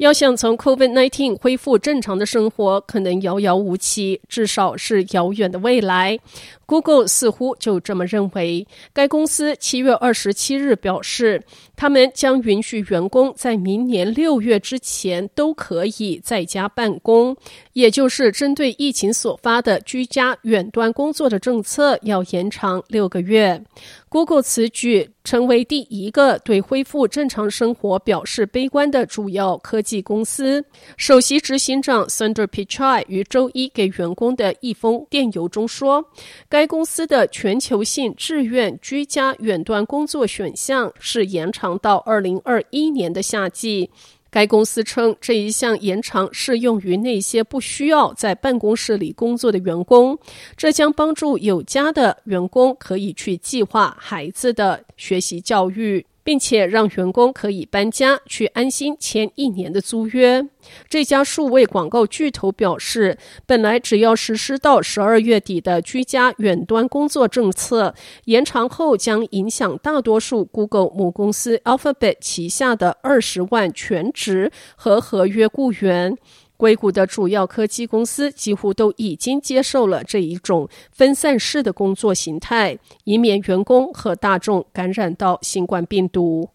要想从 COVID-19 恢复正常的生活，可能遥遥无期，至少是遥远的未来。Google 似乎就这么认为。该公司七月二十七日表示，他们将允许员工在明年六月之前都可以在家办公，也就是针对疫情所发的居家远端工作的政策要延长六个月。Google 此举成为第一个对恢复正常生活表示悲观的主要科技公司。首席执行长 Sundar Pichai 于周一给员工的一封电邮中说，该公司的全球性志愿居家远端工作选项是延长到二零二一年的夏季。该公司称，这一项延长适用于那些不需要在办公室里工作的员工，这将帮助有家的员工可以去计划孩子的学习教育。并且让员工可以搬家去安心签一年的租约。这家数位广告巨头表示，本来只要实施到十二月底的居家远端工作政策，延长后将影响大多数 Google 母公司 Alphabet 旗下的二十万全职和合约雇员。硅谷的主要科技公司几乎都已经接受了这一种分散式的工作形态，以免员工和大众感染到新冠病毒。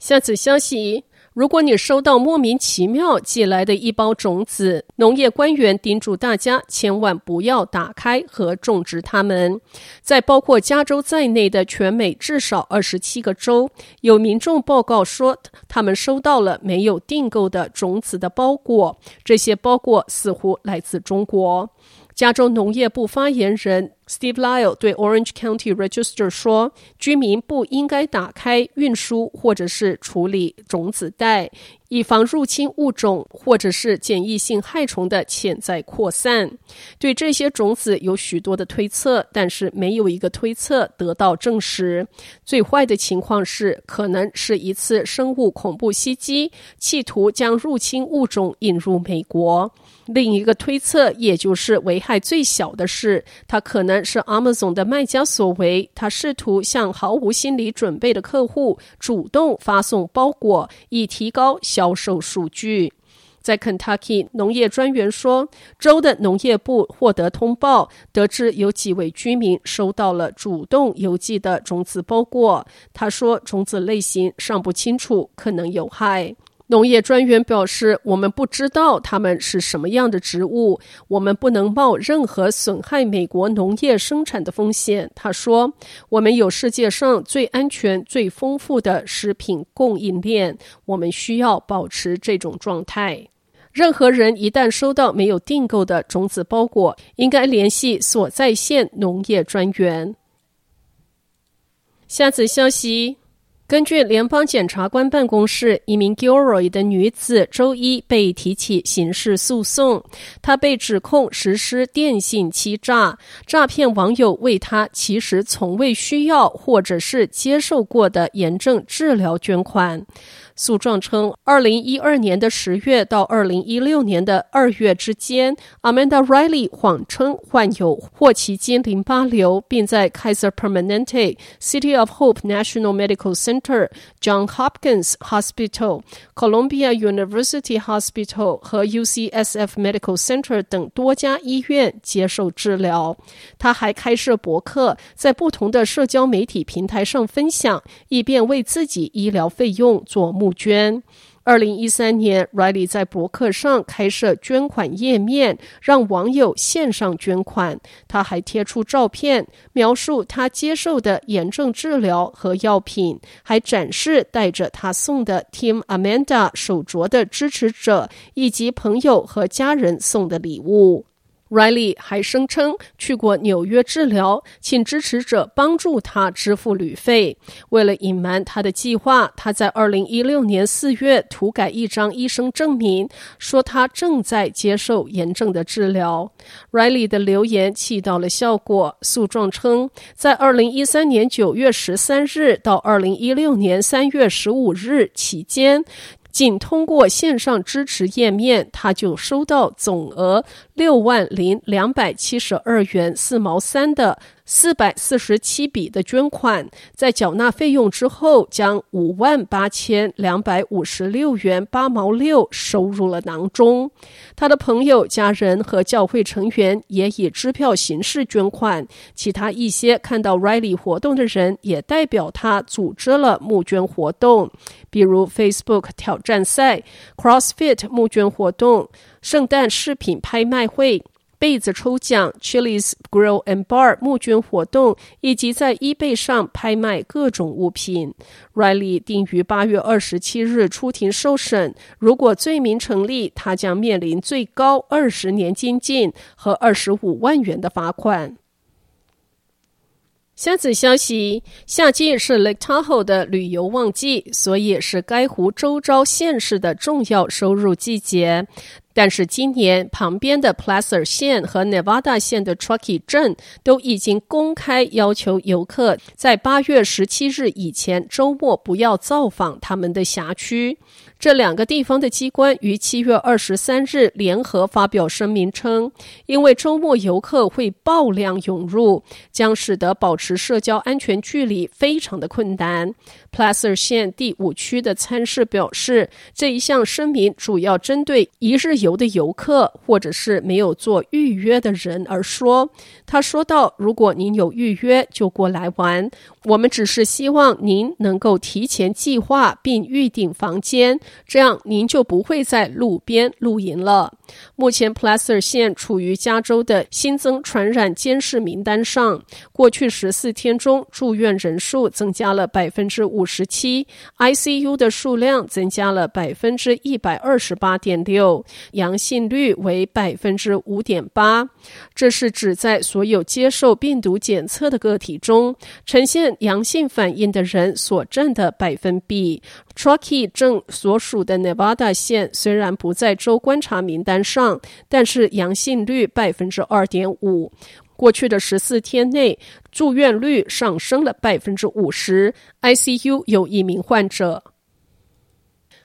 下次消息。如果你收到莫名其妙寄来的一包种子，农业官员叮嘱大家千万不要打开和种植它们。在包括加州在内的全美至少二十七个州，有民众报告说，他们收到了没有订购的种子的包裹，这些包裹似乎来自中国。加州农业部发言人 Steve Lyle 对 Orange County Register 说：“居民不应该打开、运输或者是处理种子袋，以防入侵物种或者是检疫性害虫的潜在扩散。”对这些种子有许多的推测，但是没有一个推测得到证实。最坏的情况是，可能是一次生物恐怖袭击，企图将入侵物种引入美国。另一个推测，也就是危害最小的是，它可能是 Amazon 的卖家所为。他试图向毫无心理准备的客户主动发送包裹，以提高销售数据。在 Kentucky，农业专员说，州的农业部获得通报，得知有几位居民收到了主动邮寄的种子包裹。他说，种子类型尚不清楚，可能有害。农业专员表示：“我们不知道它们是什么样的植物，我们不能冒任何损害美国农业生产的风险。”他说：“我们有世界上最安全、最丰富的食品供应链，我们需要保持这种状态。任何人一旦收到没有订购的种子包裹，应该联系所在县农业专员。”下次消息。根据联邦检察官办公室，一名 Gilroy 的女子周一被提起刑事诉讼。她被指控实施电信欺诈，诈骗网友为她其实从未需要或者是接受过的炎症治疗捐款。诉状称，二零一二年的十月到二零一六年的二月之间，Amanda Riley 谎称患有霍奇金淋巴瘤，并在 Kaiser Permanente、City of Hope National Medical Center、John Hopkins Hospital、Columbia University Hospital 和 UCSF Medical Center 等多家医院接受治疗。他还开设博客，在不同的社交媒体平台上分享，以便为自己医疗费用做募捐。二零一三年，Riley 在博客上开设捐款页面，让网友线上捐款。他还贴出照片，描述他接受的炎症治疗和药品，还展示带着他送的 Team Amanda 手镯的支持者以及朋友和家人送的礼物。Riley 还声称去过纽约治疗，请支持者帮助他支付旅费。为了隐瞒他的计划，他在二零一六年四月涂改一张医生证明，说他正在接受炎症的治疗。Riley 的留言起到了效果。诉状称，在二零一三年九月十三日到二零一六年三月十五日期间，仅通过线上支持页面，他就收到总额六万零两百七十二元四毛三的四百四十七笔的捐款，在缴纳费用之后，将五万八千两百五十六元八毛六收入了囊中。他的朋友、家人和教会成员也以支票形式捐款。其他一些看到 Riley 活动的人也代表他组织了募捐活动，比如 Facebook 挑战赛、CrossFit 募捐活动、圣诞饰品拍卖会。被子抽奖、Chili's Grill and Bar 募捐活动，以及在 eBay 上拍卖各种物品。Riley 定于八月二十七日出庭受审，如果罪名成立，他将面临最高二十年监禁和二十五万元的罚款。下次消息：夏季是 Lake Tahoe 的旅游旺季，所以是该湖周遭县市的重要收入季节。但是今年旁边的 Placer 县和 Nevada 县的 Truckee 镇都已经公开要求游客在八月十七日以前周末不要造访他们的辖区。这两个地方的机关于七月二十三日联合发表声明称，因为周末游客会爆量涌入，将使得保持社交安全距离非常的困难。Placer 县第五区的参事表示，这一项声明主要针对一日游的游客或者是没有做预约的人而说。他说道：“如果您有预约，就过来玩。我们只是希望您能够提前计划并预订房间。”这样您就不会在路边露营了。目前，Placer 县处于加州的新增传染监视名单上。过去十四天中，住院人数增加了百分之五十七，ICU 的数量增加了百分之一百二十八点六，阳性率为百分之五点八。这是指在所有接受病毒检测的个体中，呈现阳性反应的人所占的百分比。Truckee 镇所属的 Nevada 县虽然不在州观察名单上，但是阳性率百分之二点五。过去的十四天内，住院率上升了百分之五十，ICU 有一名患者。